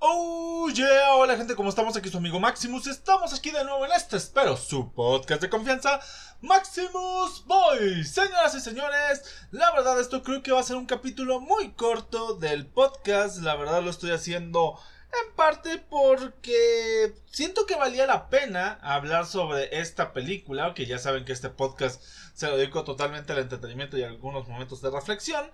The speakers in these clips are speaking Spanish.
Oh yeah, hola gente, ¿cómo estamos? Aquí su amigo Maximus. Estamos aquí de nuevo en este, espero, su podcast de confianza, Maximus Boy. Señoras y señores, la verdad esto creo que va a ser un capítulo muy corto del podcast. La verdad lo estoy haciendo en parte porque siento que valía la pena hablar sobre esta película, que ya saben que este podcast se lo dedico totalmente al entretenimiento y a algunos momentos de reflexión.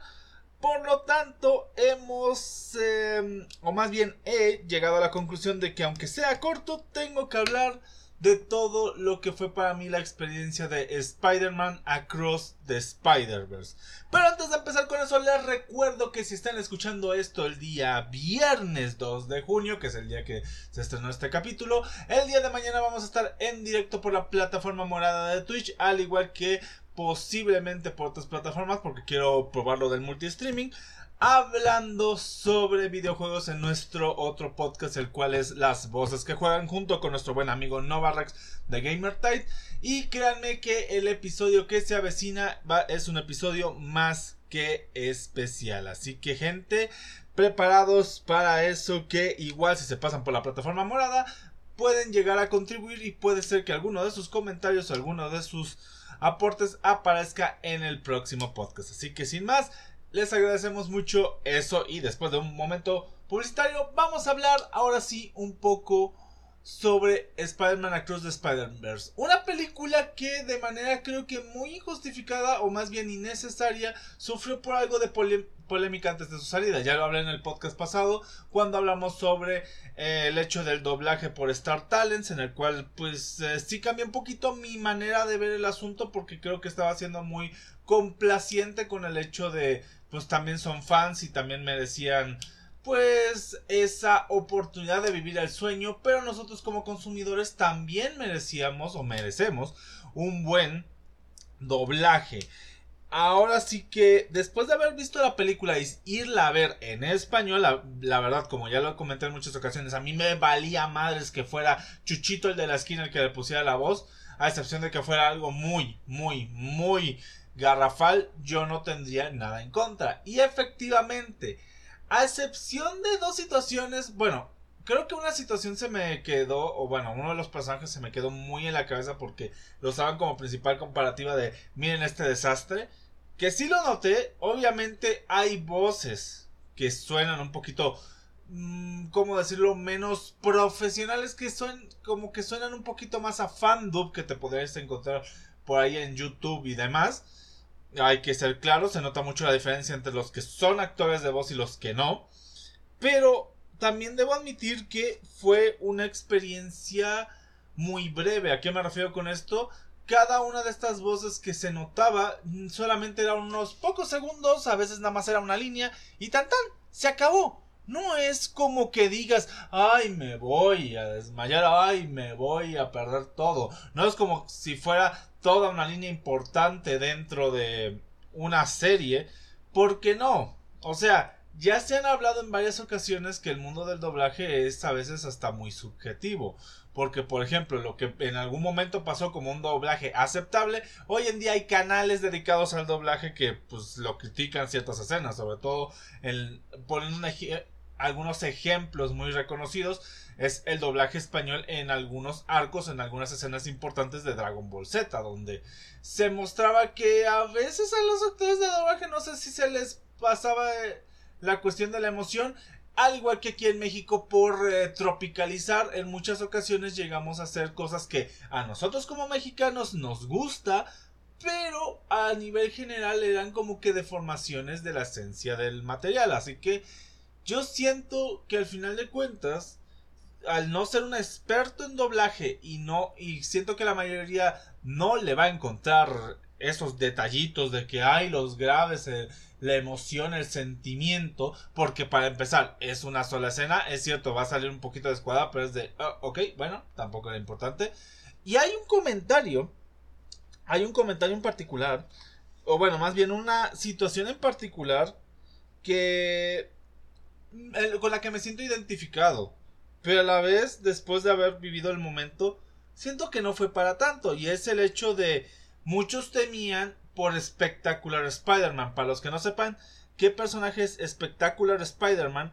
Por lo tanto, hemos, em, o más bien he llegado a la conclusión de que aunque sea corto, tengo que hablar de todo lo que fue para mí la experiencia de Spider-Man Across the Spider-Verse. Pero antes de empezar con eso, les recuerdo que si están escuchando esto el día viernes 2 de junio, que es el día que se estrenó este capítulo, el día de mañana vamos a estar en directo por la plataforma morada de Twitch, al igual que posiblemente por otras plataformas porque quiero probarlo del multi-streaming. Hablando sobre videojuegos en nuestro otro podcast, el cual es Las Voces que Juegan, junto con nuestro buen amigo Novarax de GamerTide. Y créanme que el episodio que se avecina va, es un episodio más que especial. Así que, gente, preparados para eso. Que igual, si se pasan por la plataforma morada, pueden llegar a contribuir. Y puede ser que alguno de sus comentarios alguno de sus aportes aparezca en el próximo podcast. Así que sin más, les agradecemos mucho eso y después de un momento publicitario vamos a hablar ahora sí un poco sobre Spider-Man Across the Spider-Verse. Una película que de manera creo que muy injustificada o más bien innecesaria sufrió por algo de polémica antes de su salida. Ya lo hablé en el podcast pasado cuando hablamos sobre eh, el hecho del doblaje por Star Talents en el cual pues eh, sí cambió un poquito mi manera de ver el asunto porque creo que estaba siendo muy complaciente con el hecho de pues también son fans y también merecían pues esa oportunidad de vivir el sueño, pero nosotros como consumidores también merecíamos o merecemos un buen doblaje. Ahora sí que después de haber visto la película y irla a ver en español, la, verdad, como ya lo comenté en muchas ocasiones, a mí me valía madres que fuera Chuchito el de la esquina el que le pusiera la voz, a excepción de que fuera algo muy, muy, muy garrafal, yo no tendría nada en contra. Y efectivamente, a excepción de dos situaciones, bueno, creo que una situación se me quedó, o bueno, uno de los personajes se me quedó muy en la cabeza porque lo usaban como principal comparativa de miren este desastre. Que sí lo noté, obviamente hay voces que suenan un poquito, mm, ¿cómo decirlo? Menos profesionales que son, como que suenan un poquito más a fandub que te podrías encontrar por ahí en YouTube y demás hay que ser claro, se nota mucho la diferencia entre los que son actores de voz y los que no. Pero también debo admitir que fue una experiencia muy breve. ¿A qué me refiero con esto? Cada una de estas voces que se notaba solamente eran unos pocos segundos, a veces nada más era una línea y tan tan, se acabó. No es como que digas, ay, me voy a desmayar, ay, me voy a perder todo. No es como si fuera toda una línea importante dentro de una serie. ¿Por qué no? O sea, ya se han hablado en varias ocasiones que el mundo del doblaje es a veces hasta muy subjetivo. Porque, por ejemplo, lo que en algún momento pasó como un doblaje aceptable, hoy en día hay canales dedicados al doblaje que pues lo critican ciertas escenas, sobre todo el, ponen un, algunos ejemplos muy reconocidos es el doblaje español en algunos arcos, en algunas escenas importantes de Dragon Ball Z, donde se mostraba que a veces a los actores de doblaje no sé si se les pasaba eh, la cuestión de la emoción, al igual que aquí en México por eh, tropicalizar, en muchas ocasiones llegamos a hacer cosas que a nosotros como mexicanos nos gusta, pero a nivel general eran como que deformaciones de la esencia del material, así que yo siento que al final de cuentas, al no ser un experto en doblaje y no, y siento que la mayoría no le va a encontrar esos detallitos de que hay los graves, eh, la emoción, el sentimiento, porque para empezar es una sola escena, es cierto, va a salir un poquito de escuadra, pero es de, oh, ok, bueno, tampoco era importante. Y hay un comentario, hay un comentario en particular, o bueno, más bien una situación en particular que con la que me siento identificado. Pero a la vez, después de haber vivido el momento, siento que no fue para tanto. Y es el hecho de muchos temían por Spectacular Spider-Man. Para los que no sepan qué personaje es Spectacular Spider-Man,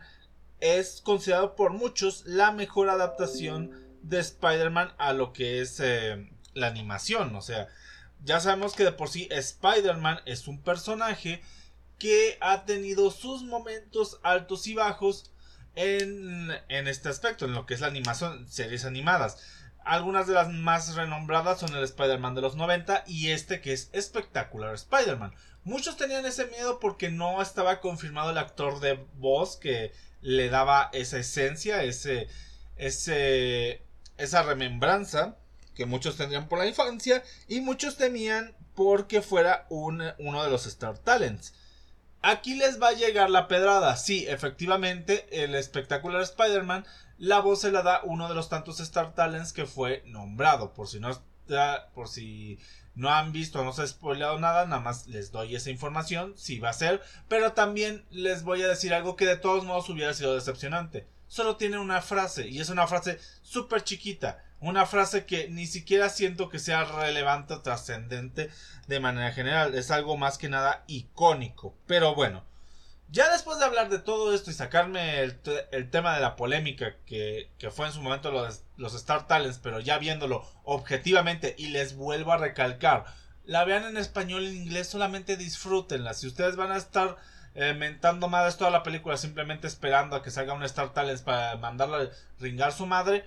es considerado por muchos la mejor adaptación de Spider-Man a lo que es eh, la animación. O sea, ya sabemos que de por sí Spider-Man es un personaje que ha tenido sus momentos altos y bajos en, en este aspecto, en lo que es la animación, series animadas. Algunas de las más renombradas son el Spider-Man de los 90 y este que es espectacular Spider-Man. Muchos tenían ese miedo porque no estaba confirmado el actor de voz que le daba esa esencia, ese, ese, esa remembranza que muchos tendrían por la infancia y muchos temían porque fuera uno de los Star Talents. Aquí les va a llegar la pedrada. Sí, efectivamente, el espectacular Spider-Man, la voz se la da uno de los tantos Star Talents que fue nombrado. Por si no por si no han visto no se ha spoileado nada, nada más les doy esa información, sí va a ser, pero también les voy a decir algo que de todos modos hubiera sido decepcionante. Solo tiene una frase y es una frase súper chiquita, una frase que ni siquiera siento que sea relevante o trascendente de manera general, es algo más que nada icónico, pero bueno. Ya después de hablar de todo esto y sacarme el, tema de la polémica que, fue en su momento los, los, Star Talents, pero ya viéndolo objetivamente y les vuelvo a recalcar, la vean en español en inglés, solamente disfrútenla. Si ustedes van a estar eh, mentando madres toda la película simplemente esperando a que salga un Star Talents para mandarla a ringar su madre,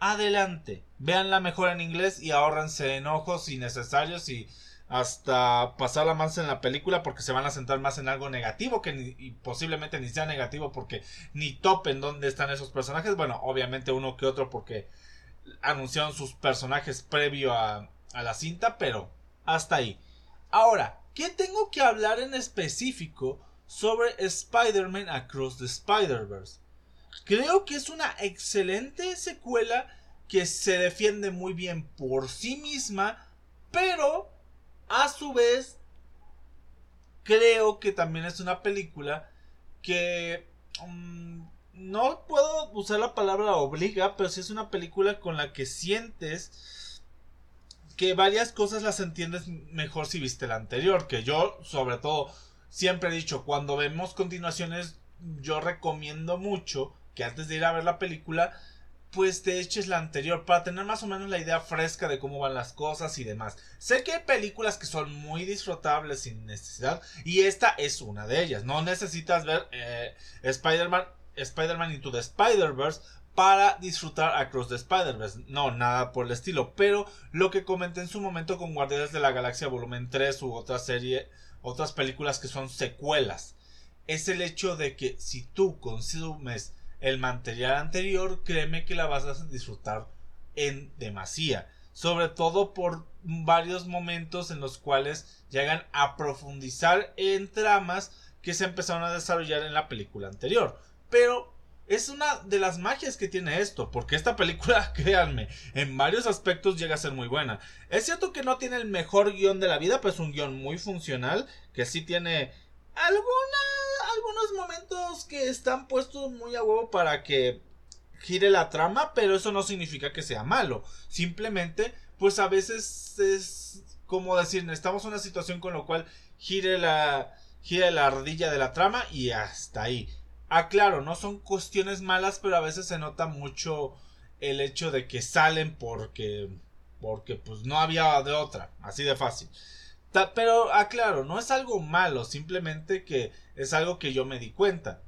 adelante. Veanla mejor en inglés y ahórrense enojos innecesarios y hasta pasarla más en la película porque se van a centrar más en algo negativo que y posiblemente ni sea negativo porque ni topen dónde están esos personajes. Bueno, obviamente uno que otro porque anunciaron sus personajes previo a, a la cinta, pero hasta ahí. Ahora, ¿qué tengo que hablar en específico sobre Spider-Man Across the Spider-Verse? Creo que es una excelente secuela que se defiende muy bien por sí misma, pero a su vez, creo que también es una película que mm, no puedo usar la palabra obliga, pero sí es una película con la que sientes que varias cosas las entiendes mejor si viste la anterior, que yo sobre todo siempre he dicho, cuando vemos continuaciones, yo recomiendo mucho que antes de ir a ver la película, pues te eches la anterior para tener más o menos la idea fresca de cómo van las cosas y demás. Sé que hay películas que son muy disfrutables sin necesidad y esta es una de ellas. No necesitas ver eh, Spider-Man Spider-Man Into the Spider-Verse para disfrutar Across the Spider-Verse. No, nada por el estilo. Pero lo que comenté en su momento con Guardianes de la Galaxia Volumen 3 u otra serie, otras películas que son secuelas, es el hecho de que si tú consumes el material anterior, créeme que la vas a disfrutar en demasía. Sobre todo por varios momentos en los cuales llegan a profundizar en tramas que se empezaron a desarrollar en la película anterior. Pero es una de las magias que tiene esto, porque esta película, créanme, en varios aspectos llega a ser muy buena. Es cierto que no tiene el mejor guion de la vida, pero es un guion muy funcional, que sí tiene alguna algunos momentos que están puestos muy a huevo para que gire la trama, pero eso no significa que sea malo. Simplemente, pues a veces es como decir, en una situación con lo cual gire la, gire la ardilla de la trama y hasta ahí. Ah, claro, no son cuestiones malas, pero a veces se nota mucho el hecho de que salen porque, porque pues no había de otra, así de fácil. Pero aclaro, no es algo malo, simplemente que es algo que yo me di cuenta.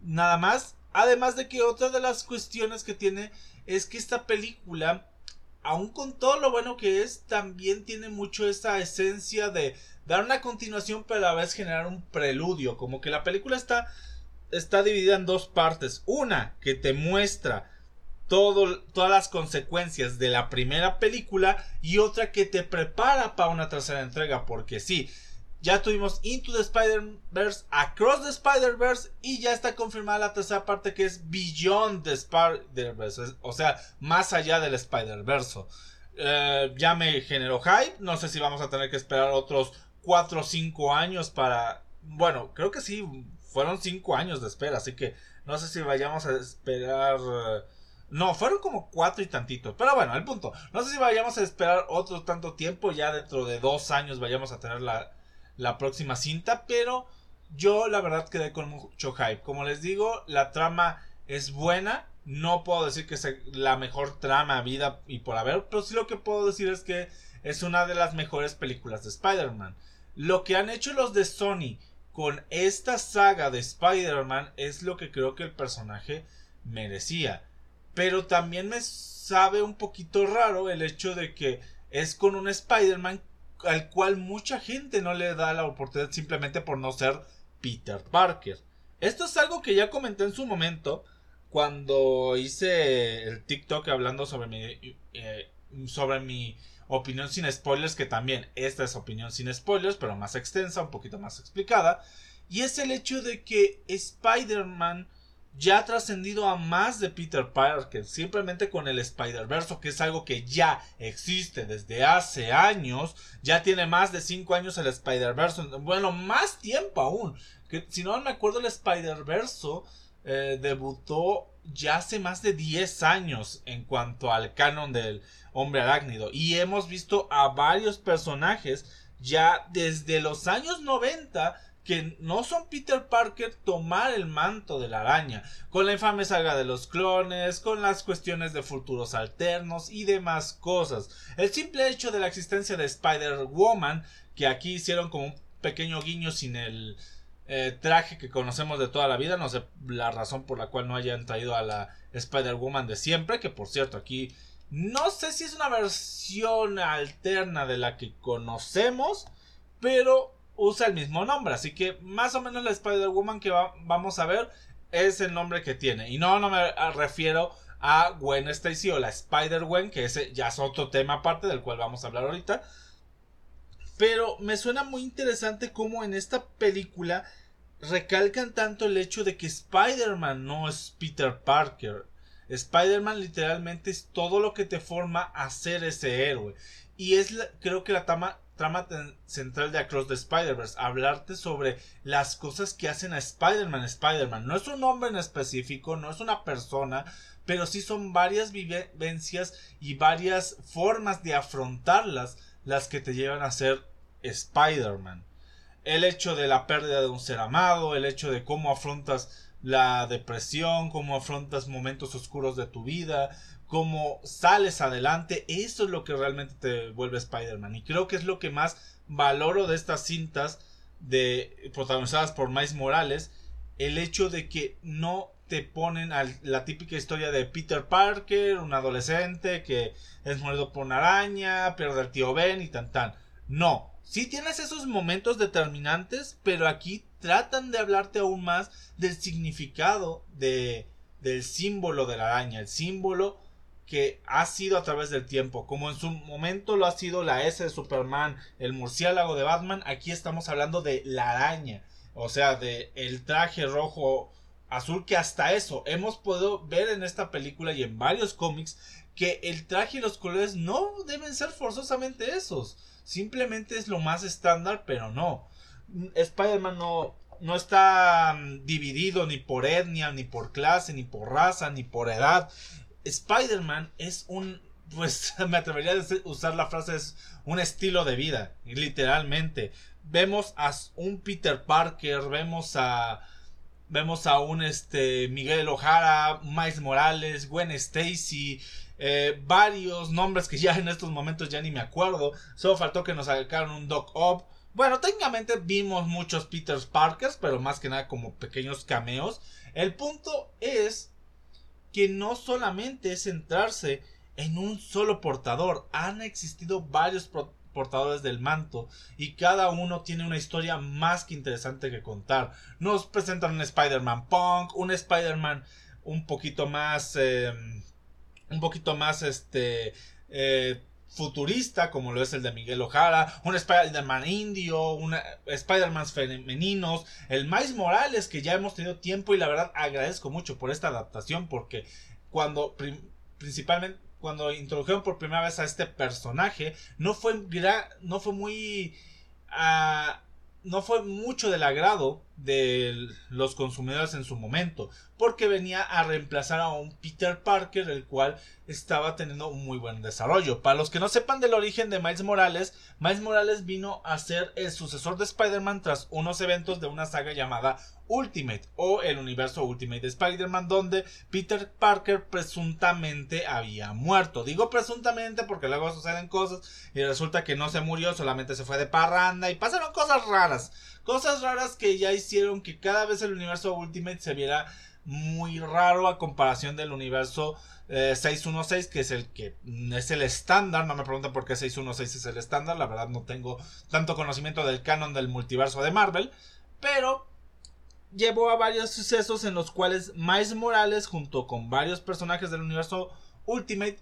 Nada más, además de que otra de las cuestiones que tiene es que esta película, aun con todo lo bueno que es, también tiene mucho esa esencia de dar una continuación pero a la vez generar un preludio, como que la película está está dividida en dos partes, una que te muestra todas las consecuencias de la primera película y otra que te prepara para una tercera entrega, porque sí, ya tuvimos Into the Spider-Verse, Across the Spider-Verse y ya está confirmada la tercera parte que es Beyond the Spider-Verse, o sea, más allá del Spider-Verse. Eh, ya me generó hype, no sé si vamos a tener que esperar otros 4 o 5 años para... Bueno, creo que sí, fueron 5 años de espera, así que no sé si vayamos a esperar... No, fueron como cuatro y tantitos. Pero bueno, el punto. No sé si vayamos a esperar otro tanto tiempo. Ya dentro de dos años vayamos a tener la, la próxima cinta. Pero yo la verdad quedé con mucho hype. Como les digo, la trama es buena. No puedo decir que es la mejor trama, vida y por haber, pero sí lo que puedo decir es que es una de las mejores películas de Spider-Man. Lo que han hecho los de Sony con esta saga de Spider-Man es lo que creo que el personaje merecía. Pero también me sabe un poquito raro el hecho de que es con un Spider-Man al cual mucha gente no le da la oportunidad simplemente por no ser Peter Parker. Esto es algo que ya comenté en su momento cuando hice el TikTok hablando sobre mi, eh, sobre mi opinión sin spoilers, que también esta es opinión sin spoilers, pero más extensa, un poquito más explicada. Y es el hecho de que Spider-Man ya ha trascendido a más de Peter Parker, simplemente con el Spider-Verse, que es algo que ya existe desde hace años, ya tiene más de 5 años el Spider-Verse, bueno, más tiempo aún, que si no me acuerdo el Spider-Verse eh, debutó ya hace más de 10 años en cuanto al canon del hombre arácnido y hemos visto a varios personajes ya desde los años 90 que no son Peter Parker tomar el manto de la araña, con la infame saga de los clones, con las cuestiones de futuros alternos y demás cosas. El simple hecho de la existencia de Spider-Woman, que aquí hicieron como un pequeño guiño sin el eh, traje que conocemos de toda la vida, no sé la razón por la cual no hayan traído a la Spider-Woman de siempre, que por cierto aquí no sé si es una versión alterna de la que conocemos, pero usa el mismo nombre. Así que más o menos la Spider-Woman que vamos a ver es el nombre que tiene. Y no, no me refiero a Gwen Stacy o la Spider-Gwen, que ese ya es otro tema aparte del cual vamos a hablar ahorita. Pero me suena muy interesante cómo en esta película recalcan tanto el hecho de que Spider-Man no es Peter Parker. Spider-Man literalmente es todo lo que te forma a ser ese héroe. Y es creo que la tama, trama central de Across the Spider-Verse, hablarte sobre las cosas que hacen a Spider-Man Spider-Man. No es un nombre en específico, no es una persona, pero sí son varias vivencias y varias formas de afrontarlas las que te llevan a ser Spider-Man. El hecho de la pérdida de un ser amado, el hecho de cómo afrontas la depresión, cómo afrontas momentos oscuros de tu vida, cómo sales adelante, eso es lo que realmente te vuelve Spider-Man. Y creo que es lo que más valoro de estas cintas de protagonizadas por Miles Morales, el hecho de que no te ponen a la típica historia de Peter Parker, un adolescente que es muerto por una araña, pierde al tío Ben y tan tan. No, sí tienes esos momentos determinantes, pero aquí tratan de hablarte aún más del significado de del símbolo de la araña, el símbolo que ha sido a través del tiempo, como en su momento lo ha sido la S de Superman, el murciélago de Batman, aquí estamos hablando de la araña, o sea, de el traje rojo azul que hasta eso hemos podido ver en esta película y en varios cómics que el traje y los colores no deben ser forzosamente esos, simplemente es lo más estándar, pero no. Spider-Man no, no está mm, dividido ni por etnia, ni por clase, ni por raza, ni por edad. Spider-Man es un, pues me atrevería a usar la frase, es un estilo de vida, literalmente. Vemos a un Peter Parker, vemos a vemos a un este Miguel Ojara, Miles Morales, Gwen Stacy, eh, varios nombres que ya en estos momentos ya ni me acuerdo. Solo faltó que nos sacaran un Doc Ock. Bueno, técnicamente vimos muchos Peter Parkers, pero más que nada como pequeños cameos. El punto es que no solamente es centrarse en un solo portador, han existido varios portadores del manto y cada uno tiene una historia más que interesante que contar. Nos presentan un Spider-Man punk, un Spider-Man un poquito más, em, un poquito más, este, eh, futurista como lo es el de Miguel Ojara, un Spider-Man indio, un Spider-Man femeninos, el Miles Morales que ya hemos tenido tiempo y la verdad agradezco mucho por esta adaptación porque cuando principalmente cuando introdujeron por primera vez a este personaje no fue no fue muy uh, no fue mucho del agrado de los consumidores en su momento, porque venía a reemplazar a un Peter Parker, el cual estaba teniendo un muy buen desarrollo. Para los que no sepan del origen de Miles Morales, Miles Morales vino a ser el sucesor de Spider-Man tras unos eventos de una saga llamada Ultimate o el universo Ultimate de Spider-Man donde Peter Parker presuntamente había muerto. Digo presuntamente porque luego suceden cosas y resulta que no se murió, solamente se fue de parranda y pasaron cosas raras. Cosas raras que ya hicieron que cada vez el universo Ultimate se viera muy raro a comparación del universo 616 eh, que es el que es el estándar. No me preguntan por qué 616 es el estándar. La verdad no tengo tanto conocimiento del canon del multiverso de Marvel pero llevó a varios sucesos en los cuales Miles Morales junto con varios personajes del universo Ultimate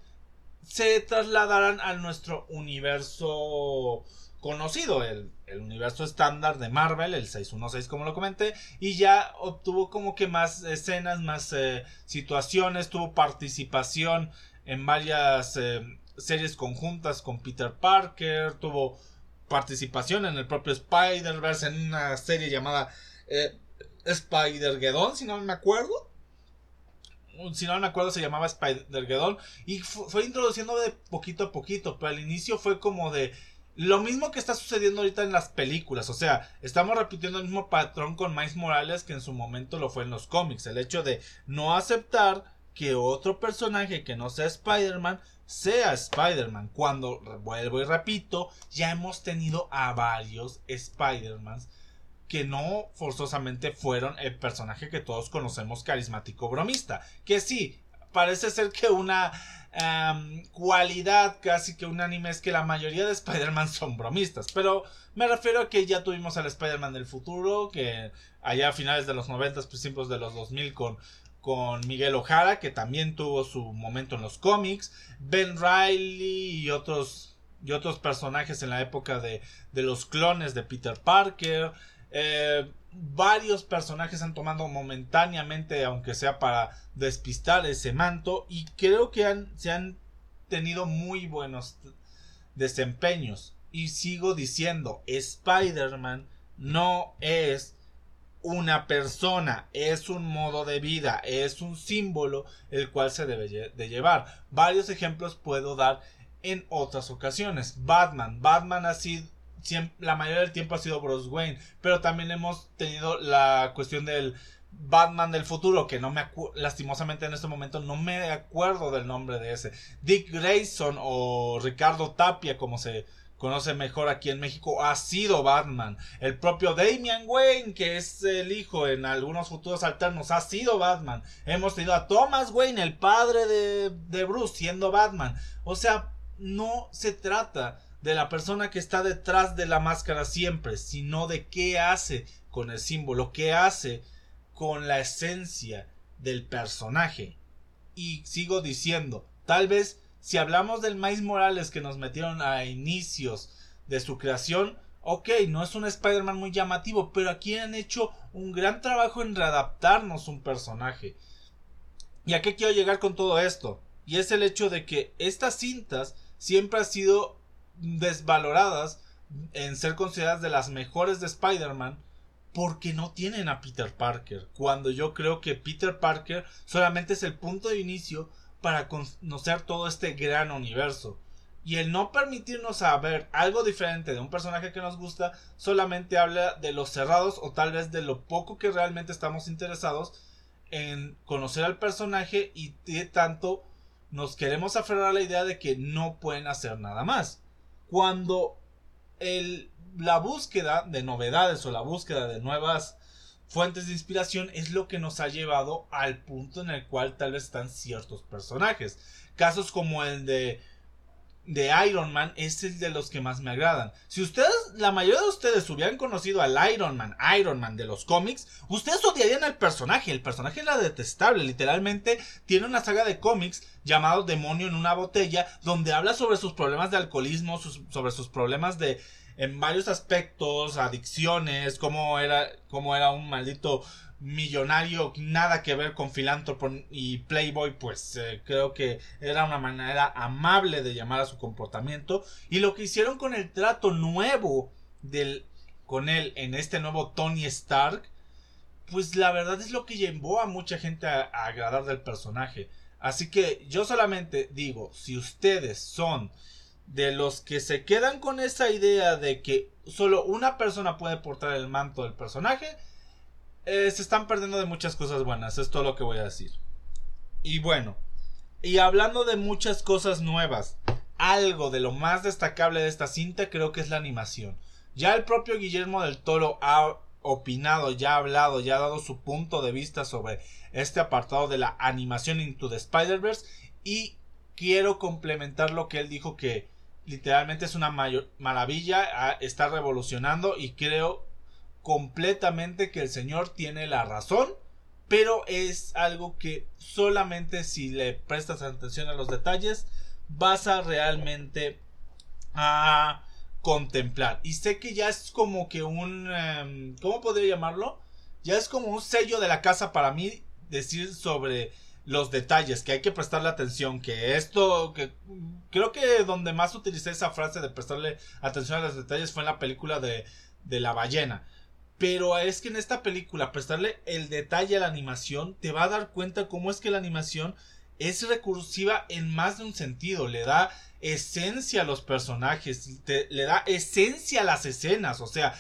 se trasladarán a nuestro universo conocido, el, universo estándar de Marvel, el 616 como lo comenté, y ya obtuvo como que más escenas, más eh, situaciones, tuvo participación en varias eh, series conjuntas con Peter Parker, tuvo participación en el propio Spider-Verse en una serie llamada eh, Spider-Geddon, si no me acuerdo. Si no me acuerdo, se llamaba Spider-Geddon. Y fue introduciendo de poquito a poquito. Pero al inicio fue como de lo mismo que está sucediendo ahorita en las películas, o sea, estamos repitiendo el mismo patrón con Miles Morales que en su momento lo fue en los cómics, el hecho de no aceptar que otro personaje que no sea Spider-Man sea Spider-Man. Cuando vuelvo y repito, ya hemos tenido a varios Spider-Mans que no forzosamente fueron el personaje que todos conocemos carismático bromista. Que sí, parece ser que una cualidad casi que un anime es que la mayoría de Spider-Man son bromistas. Pero me refiero a que ya tuvimos al Spider-Man del futuro, que allá a finales de los 90, principios de los 2000 con, con Miguel Ojara, que también tuvo su momento en los cómics. Ben Riley y otros, y otros personajes en la época de, de los clones de Peter Parker. Eh, varios personajes han tomado momentáneamente, aunque sea para despistar ese manto, y creo que han, se han tenido muy buenos desempeños. Y sigo diciendo, Spider-Man no es una persona, es un modo de vida, es un símbolo el cual se debe de llevar. Varios ejemplos puedo dar en otras ocasiones. Batman, Batman ha sido la mayoría del tiempo ha sido Bruce Wayne, pero también hemos tenido la cuestión del Batman del futuro, que no me lastimosamente en este momento no me acuerdo del nombre de ese. Dick Grayson o Ricardo Tapia, como se conoce mejor aquí en México, ha sido Batman. El propio Damian Wayne, que es el hijo en algunos futuros alternos, ha sido Batman. Hemos tenido a Thomas Wayne, el padre de, de Bruce, siendo Batman. O sea, no se trata de la persona que está detrás de la máscara siempre, sino de qué hace con el símbolo, qué hace con la esencia del personaje. Y sigo diciendo, tal vez si hablamos del Miles Morales que nos metieron a inicios de su creación, ok, no es un Spider-Man muy llamativo, pero aquí han hecho un gran trabajo en readaptarnos un personaje. ¿Y a qué quiero llegar con todo esto? Y es el hecho de que estas cintas siempre han sido desvaloradas en ser consideradas de las mejores de Spider-Man porque no tienen a Peter Parker. Cuando yo creo que Peter Parker solamente es el punto de inicio para conocer todo este gran universo. Y el no permitirnos saber algo diferente de un personaje que nos gusta solamente habla de los cerrados o tal vez de lo poco que realmente estamos interesados en conocer al personaje y de tanto nos queremos aferrar a la idea de que no pueden hacer nada más cuando el, la búsqueda de novedades o la búsqueda de nuevas fuentes de inspiración es lo que nos ha llevado al punto en el cual tal vez están ciertos personajes. Casos como el de de Iron Man es el de los que más me agradan. Si ustedes, la mayoría de ustedes hubieran conocido al Iron Man, Iron Man de los cómics, ustedes odiarían al personaje. El personaje era detestable. Literalmente tiene una saga de cómics llamado Demonio en una botella, donde habla sobre sus problemas de alcoholismo, sobre sus problemas de en varios aspectos, adicciones, cómo era, cómo era un maldito millonario, nada que ver con filántropo y playboy, pues eh, creo que era una manera amable de llamar a su comportamiento. Y lo que hicieron con el trato nuevo del, con él en este nuevo Tony Stark, pues la verdad es lo que llevó a mucha gente a, a agradar del personaje. Así que yo solamente digo, si ustedes son de los que se quedan con esa idea de que solo una persona puede portar el manto del personaje, eh, se están perdiendo de muchas cosas buenas, es todo lo que voy a decir. Y bueno, y hablando de muchas cosas nuevas, algo de lo más destacable de esta cinta creo que es la animación. Ya el propio Guillermo del Toro ha opinado, ya ha hablado, ya ha dado su punto de vista sobre este apartado de la animación Into the Spider-Verse y quiero complementar lo que él dijo que literalmente es una maravilla, ah, está revolucionando y creo completamente que el señor tiene la razón, pero es algo que solamente si le prestas atención a los detalles vas a realmente a contemplar. Y sé que ya es como que un, em, ¿cómo podría llamarlo? Ya es como un sello de la casa para mí decir sobre los detalles, que hay que prestarle atención, que esto, que creo que donde más utilicé esa frase de prestarle atención a los detalles fue en la película de, de la ballena. Pero es que en esta película prestarle el detalle a la animación te va a dar cuenta cómo es que la animación es recursiva en más de un sentido, le da esencia a los personajes, le da esencia a las escenas, o sea,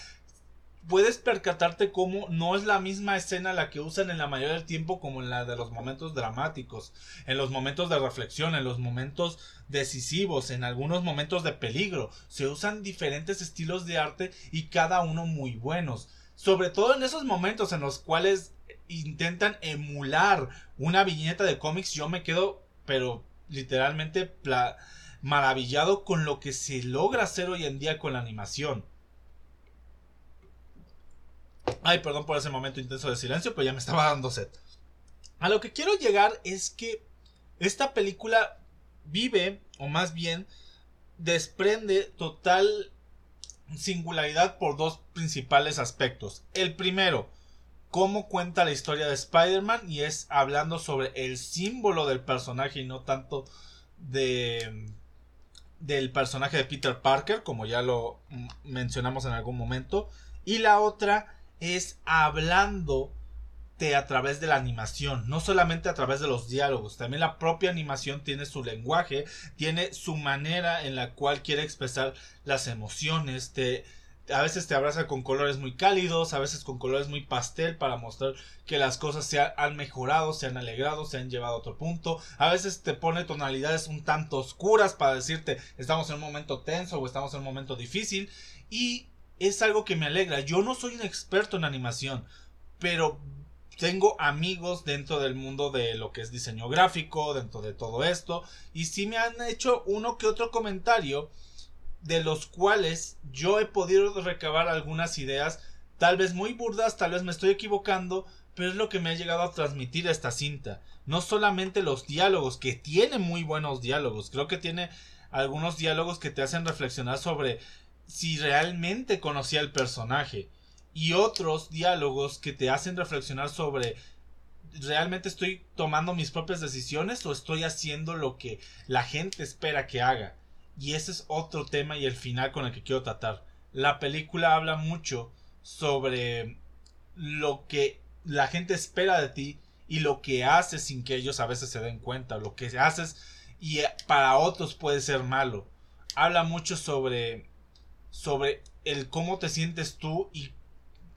puedes percatarte cómo no es la misma escena la que usan en la mayoría del tiempo como en la de los momentos dramáticos, en los momentos de reflexión, en los momentos decisivos, en algunos momentos de peligro. Se usan diferentes estilos de arte y cada uno muy buenos. Sobre todo en esos momentos en los cuales intentan emular una viñeta de cómics, yo me quedo, pero literalmente maravillado con lo que se logra hacer hoy en día con la animación. Ay, perdón por ese momento intenso de silencio, pero ya me estaba dando sed. A lo que quiero llegar es que esta película vive, o más bien, desprende total singularidad por dos principales aspectos. El primero, cómo cuenta la historia de Spider-Man y es hablando sobre el símbolo del personaje y no tanto de del personaje de Peter Parker, como ya lo mencionamos en algún momento. Y la otra es hablándote a través de la animación, no solamente a través de los diálogos, también la propia animación tiene su lenguaje, tiene su manera en la cual quiere expresar las emociones, te, a veces te abraza con colores muy cálidos, a veces con colores muy pastel para mostrar que las cosas se han mejorado, se han alegrado, se han llevado a otro punto. A veces te pone tonalidades un tanto oscuras para decirte estamos en un momento tenso o estamos en un momento difícil. Y es algo que me alegra. Yo no soy un experto en animación, pero tengo amigos dentro del mundo de lo que es diseño gráfico, dentro de todo esto, y sí me han hecho uno que otro comentario de los cuales yo he podido recabar algunas ideas, tal vez muy burdas, tal vez me estoy equivocando, pero es lo que me ha llegado a transmitir esta cinta. No solamente los diálogos, que tiene muy buenos diálogos, creo que tiene algunos diálogos que te hacen reflexionar sobre si realmente conocía el personaje y otros diálogos que te hacen reflexionar sobre realmente estoy tomando mis propias decisiones o estoy haciendo lo que la gente espera que haga. Y ese es otro tema y el final con el que quiero tratar. La película habla mucho sobre lo que la gente espera de ti y lo que haces sin que ellos a veces se den cuenta. Lo que haces y para otros puede ser malo. Habla mucho sobre sobre el cómo te sientes tú y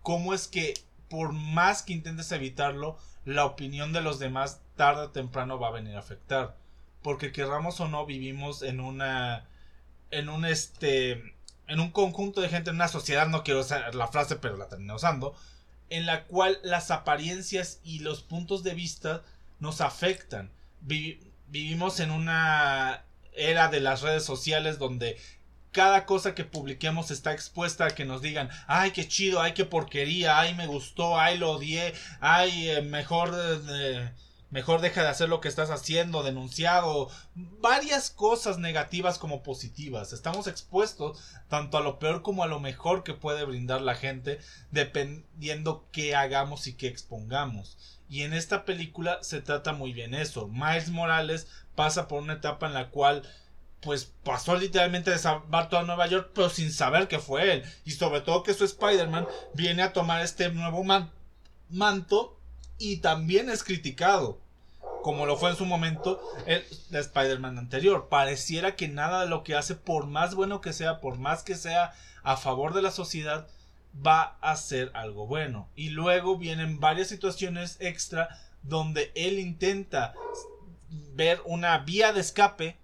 cómo es que por más que intentes evitarlo, la opinión de los demás tarde o temprano va a venir a afectar. Porque querramos o no, vivimos en una. en un este. en un conjunto de gente, en una sociedad, no quiero usar la frase, pero la terminé usando. En la cual las apariencias y los puntos de vista nos afectan. vivimos en una era de las redes sociales donde cada cosa que publiquemos está expuesta a que nos digan, ay, qué chido, ay, qué porquería, ay, me gustó, ay, lo odié, ay, eh, mejor, eh, mejor deja de hacer lo que estás haciendo, denunciado, varias cosas negativas como positivas. Estamos expuestos tanto a lo peor como a lo mejor que puede brindar la gente, dependiendo qué hagamos y qué expongamos. Y en esta película se trata muy bien eso. Miles Morales pasa por una etapa en la cual pues pasó literalmente de salvar toda Nueva York, pero sin saber que fue él. Y sobre todo que su Spider-Man viene a tomar este nuevo manto y también es criticado. Como lo fue en su momento el Spider-Man anterior. Pareciera que nada de lo que hace, por más bueno que sea, por más que sea a favor de la sociedad, va a ser algo bueno. Y luego vienen varias situaciones extra donde él intenta ver una vía de escape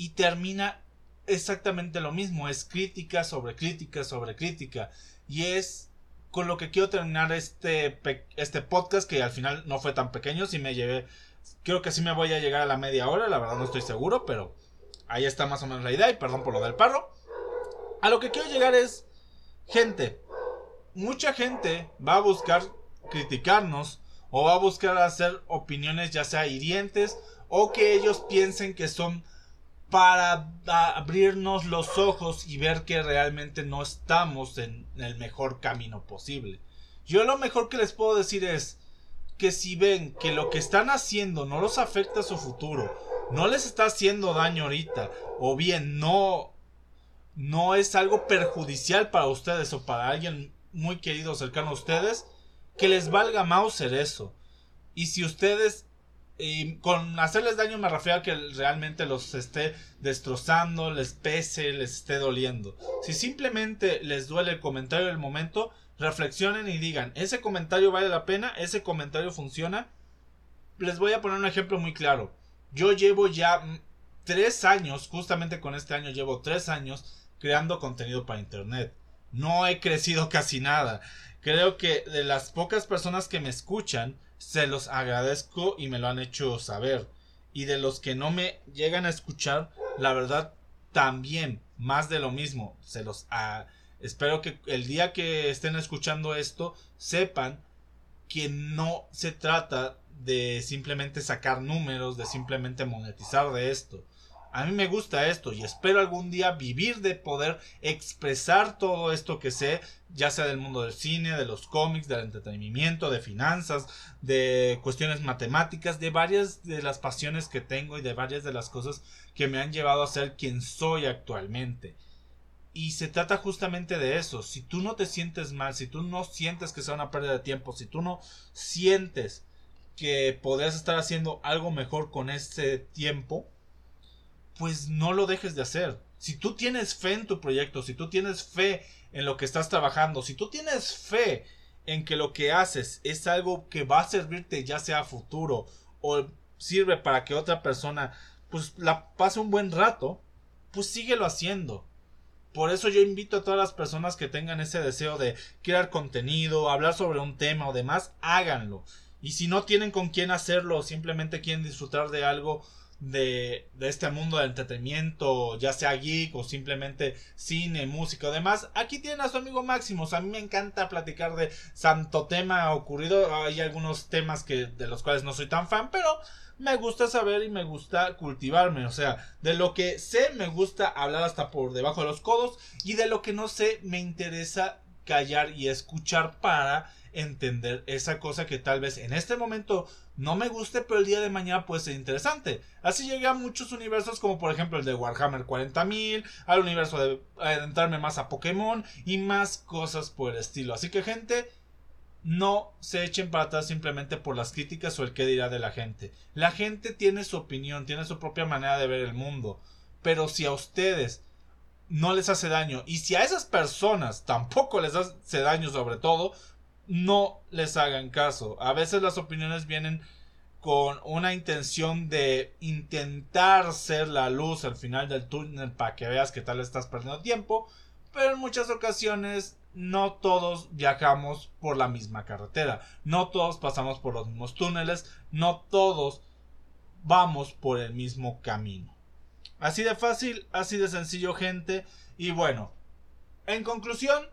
y termina exactamente lo mismo. Es crítica sobre crítica sobre crítica. Y es con lo que quiero terminar este, este podcast que al final no fue tan pequeño. Si me llevé, creo que sí me voy a llegar a la media hora. La verdad no estoy seguro, pero ahí está más o menos la idea. Y perdón por lo del perro. A lo que quiero llegar es, gente, mucha gente va a buscar criticarnos o va a buscar hacer opiniones ya sea hirientes o que ellos piensen que son para abrirnos los ojos y ver que realmente no estamos en el mejor camino posible. Yo lo mejor que les puedo decir es que si ven que lo que están haciendo no los afecta a su futuro, no les está haciendo daño ahorita, o bien no no es algo perjudicial para ustedes o para alguien muy querido cercano a ustedes, que les valga Mauser eso. Y si ustedes y con hacerles daño me refiero a que realmente los esté destrozando, les pese, les esté doliendo. Si simplemente les duele el comentario del momento, reflexionen y digan, ese comentario vale la pena, ese comentario funciona. Les voy a poner un ejemplo muy claro. Yo llevo ya tres años, justamente con este año llevo tres años creando contenido para internet. No he crecido casi nada. Creo que de las pocas personas que me escuchan, se los agradezco y me lo han hecho saber. Y de los que no me llegan a escuchar, la verdad, también, más de lo mismo. Se los espero que el día que estén escuchando esto, sepan que no se trata de simplemente sacar números, de simplemente monetizar de esto. A mí me gusta esto y espero algún día vivir de poder expresar todo esto que sé, ya sea del mundo del cine, de los cómics, del entretenimiento, de finanzas, de cuestiones matemáticas, de varias de las pasiones que tengo y de varias de las cosas que me han llevado a ser quien soy actualmente. Y se trata justamente de eso. Si tú no te sientes mal, si tú no sientes que sea una pérdida de tiempo, si tú no sientes que podrías estar haciendo algo mejor con ese tiempo, pues no lo dejes de hacer. Si tú tienes fe en tu proyecto, si tú tienes fe en lo que estás trabajando, si tú tienes fe en que lo que haces es algo que va a servirte ya sea a futuro o sirve para que otra persona pues la pase un buen rato, pues síguelo haciendo. Por eso yo invito a todas las personas que tengan ese deseo de crear contenido, hablar sobre un tema o demás, háganlo. Y si no tienen con quién hacerlo o simplemente quieren disfrutar de algo, de, este mundo del entretenimiento, ya sea geek o simplemente cine, música o demás, aquí tienen a su amigo Máximos. A mí me encanta platicar de santo tema ocurrido. Hay algunos temas que, de los cuales no soy tan fan, pero me gusta saber y me gusta cultivarme. O sea, de lo que sé me gusta hablar hasta por debajo de los codos y de lo que no sé me interesa callar y escuchar para entender esa cosa que tal vez en este momento no me guste, pero el día de mañana puede ser interesante. Así llegué a muchos universos, como por ejemplo el de Warhammer 40.000, al universo de adentrarme más a Pokémon y más cosas por el estilo. Así que, gente, no se echen para atrás simplemente por las críticas o el que dirá de la gente. La gente tiene su opinión, tiene su propia manera de ver el mundo. Pero si a ustedes no les hace daño y si a esas personas tampoco les hace daño sobre todo, no les hagan caso. A veces las opiniones vienen con una intención de intentar ser la luz al final del túnel para que veas que tal estás perdiendo tiempo, pero en muchas ocasiones no todos viajamos por la misma carretera, no todos pasamos por los mismos túneles, no todos vamos por el mismo camino. Así de fácil, así de sencillo gente, y bueno, en conclusión,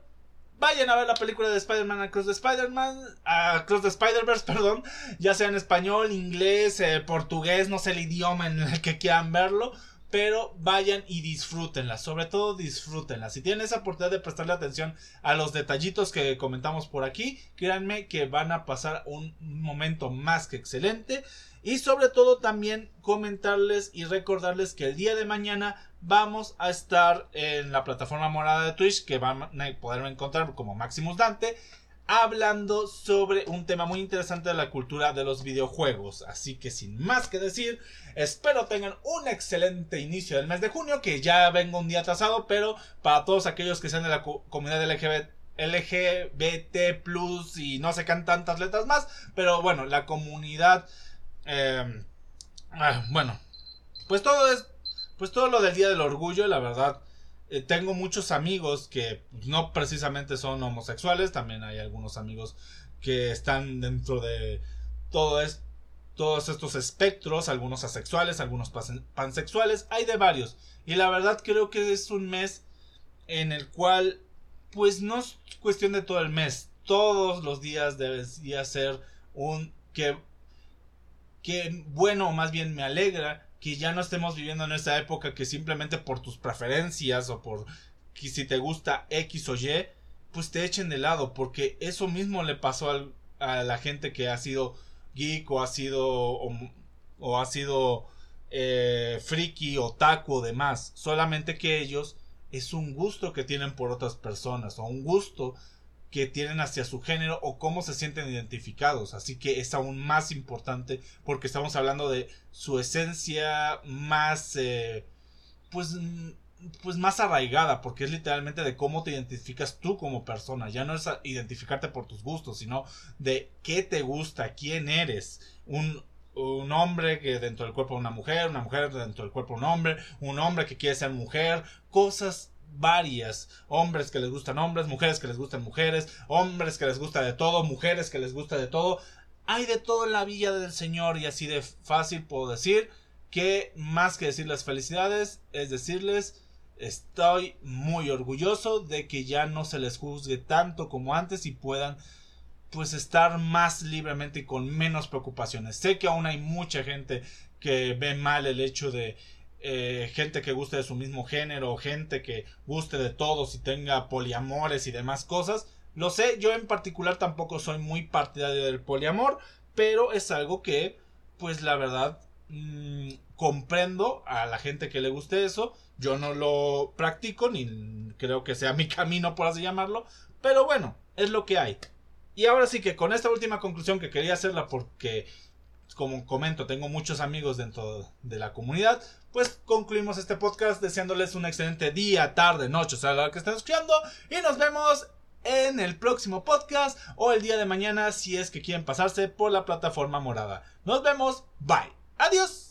Vayan a ver la película de Spider-Man Across the Spider-Man, Across the Spider-Verse, perdón, ya sea en español, inglés, eh, portugués, no sé el idioma en el que quieran verlo, pero vayan y disfrútenla, sobre todo disfrútenla. Si tienen esa oportunidad de prestarle atención a los detallitos que comentamos por aquí, créanme que van a pasar un momento más que excelente. Y sobre todo también comentarles y recordarles que el día de mañana vamos a estar en la plataforma morada de Twitch que van a poder encontrar como Maximus Dante hablando sobre un tema muy interesante de la cultura de los videojuegos. Así que sin más que decir, espero tengan un excelente inicio del mes de junio, que ya vengo un día atrasado, pero para todos aquellos que sean de la comunidad LGBT, LGBT plus y no sé qué tantas letras más, pero bueno, la comunidad, eh, bueno, pues todo es, pues todo lo del Día del Orgullo, la verdad, eh, tengo muchos amigos que no precisamente son homosexuales, también hay algunos amigos que están dentro de todo es, todos estos espectros, algunos asexuales, algunos pansexuales, hay de varios. Y la verdad creo que es un mes en el cual, pues no es cuestión de todo el mes, todos los días debería ser un que, que bueno, o más bien me alegra que ya no estemos viviendo en esa época que simplemente por tus preferencias o por que si te gusta X o Y, pues te echen de lado, porque eso mismo le pasó a la gente que ha sido geek o ha sido o, ha sido eh, friki, otaku o demás, solamente que ellos es un gusto que tienen por otras personas o un gusto que tienen hacia su género o cómo se sienten identificados. Así que es aún más importante porque estamos hablando de su esencia más, eh, pues, mm, pues más arraigada, porque es literalmente de cómo te identificas tú como persona. Ya no es identificarte por tus gustos, sino de qué te gusta, quién eres. Un, un hombre que dentro del cuerpo de una mujer, una mujer dentro del cuerpo de un hombre, un hombre que quiere ser mujer, cosas varias. Hombres que les gustan hombres, mujeres que les gustan mujeres, hombres que les gusta de todo, mujeres que les gusta de todo. Hay de todo en la villa del Señor y así de fácil puedo decir que más que decirles felicidades es decirles estoy muy orgulloso de que ya no se les juzgue tanto como antes y puedan pues estar más libremente y con menos preocupaciones. Sé que aún hay mucha gente que ve mal el hecho de eh, gente que guste de su mismo género, gente que guste de todos y tenga poliamores y demás cosas. Lo sé, yo en particular tampoco soy muy partidario del poliamor, pero es algo que, pues la verdad, mm, comprendo a la gente que le guste eso. Yo no lo practico, ni creo que sea mi camino, por así llamarlo, pero bueno, es lo que hay. Y ahora sí que con esta última conclusión que quería hacerla porque como comento, tengo muchos amigos dentro de la comunidad, pues concluimos este podcast deseándoles un excelente día, tarde, noche, o sea, la que estén escuchando, y nos vemos en el próximo podcast o el día de mañana si es que quieren pasarse por la plataforma morada. Nos vemos, bye, adiós.